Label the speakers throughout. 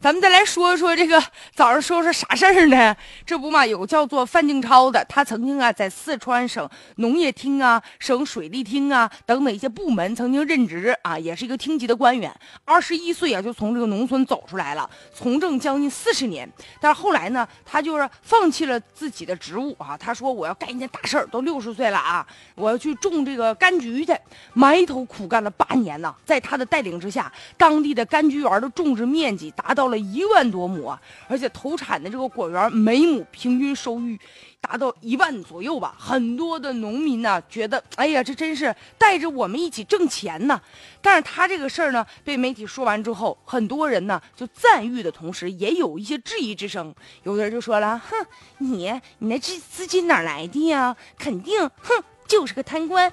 Speaker 1: 咱们再来说说这个早上说说啥事儿呢？这不嘛，有个叫做范静超的，他曾经啊在四川省农业厅啊、省水利厅啊等等一些部门曾经任职啊，也是一个厅级的官员。二十一岁啊就从这个农村走出来了，从政将近四十年。但是后来呢，他就是放弃了自己的职务啊，他说我要干一件大事儿，都六十岁了啊，我要去种这个柑橘去，埋头苦干了八年呢。在他的带领之下，当地的柑橘园的种植面积达到了一万多亩啊，而且投产的这个果园每亩平均收益达到一万左右吧。很多的农民呢觉得，哎呀，这真是带着我们一起挣钱呢。但是他这个事儿呢，被媒体说完之后，很多人呢就赞誉的同时，也有一些质疑之声。有的人就说了，哼，你你那资资金哪来的呀？肯定，哼，就是个贪官。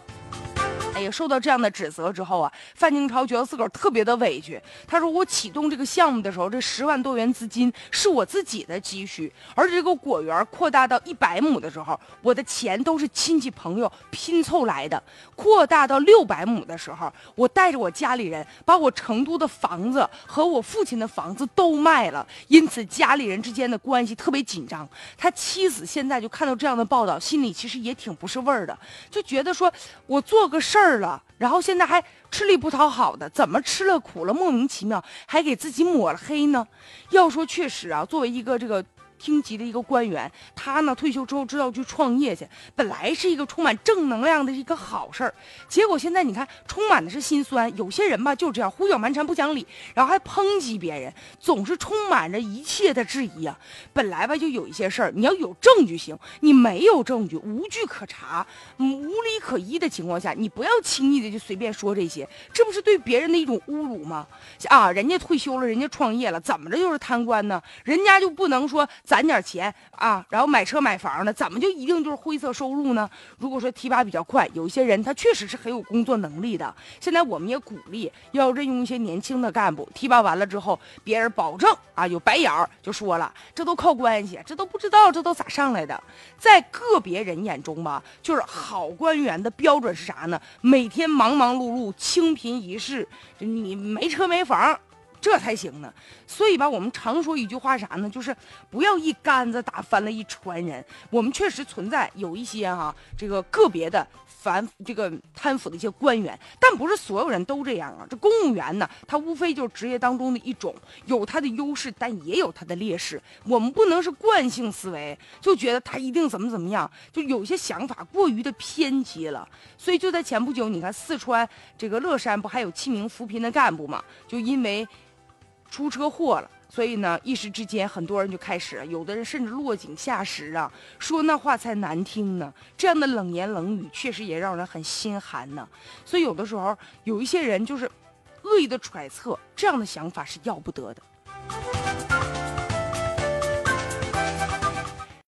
Speaker 1: 哎呀，受到这样的指责之后啊，范静超觉得自个儿特别的委屈。他说：“我启动这个项目的时候，这十万多元资金是我自己的积蓄；而这个果园扩大到一百亩的时候，我的钱都是亲戚朋友拼凑来的；扩大到六百亩的时候，我带着我家里人把我成都的房子和我父亲的房子都卖了，因此家里人之间的关系特别紧张。他妻子现在就看到这样的报道，心里其实也挺不是味儿的，就觉得说我做个事儿。”儿了，然后现在还吃力不讨好的，怎么吃了苦了，莫名其妙还给自己抹了黑呢？要说确实啊，作为一个这个。厅级的一个官员，他呢退休之后知道去创业去，本来是一个充满正能量的一个好事儿，结果现在你看充满的是心酸。有些人吧就这样胡搅蛮缠不讲理，然后还抨击别人，总是充满着一切的质疑啊。本来吧就有一些事儿，你要有证据行，你没有证据，无据可查，无理可依的情况下，你不要轻易的就随便说这些，这不是对别人的一种侮辱吗？啊，人家退休了，人家创业了，怎么着就是贪官呢？人家就不能说？攒点钱啊，然后买车买房的，怎么就一定就是灰色收入呢？如果说提拔比较快，有一些人他确实是很有工作能力的。现在我们也鼓励要任用一些年轻的干部，提拔完了之后，别人保证啊有白眼儿，就说了，这都靠关系，这都不知道这都咋上来的。在个别人眼中吧，就是好官员的标准是啥呢？每天忙忙碌碌，清贫一世，你没车没房。这才行呢，所以吧，我们常说一句话啥呢？就是不要一竿子打翻了一船人。我们确实存在有一些哈，这个个别的反这个贪腐的一些官员，但不是所有人都这样啊。这公务员呢，他无非就是职业当中的一种，有他的优势，但也有他的劣势。我们不能是惯性思维，就觉得他一定怎么怎么样，就有些想法过于的偏激了。所以就在前不久，你看四川这个乐山不还有七名扶贫的干部嘛？就因为出车祸了，所以呢，一时之间很多人就开始，有的人甚至落井下石啊，说那话才难听呢。这样的冷言冷语，确实也让人很心寒呢。所以有的时候，有一些人就是恶意的揣测，这样的想法是要不得的。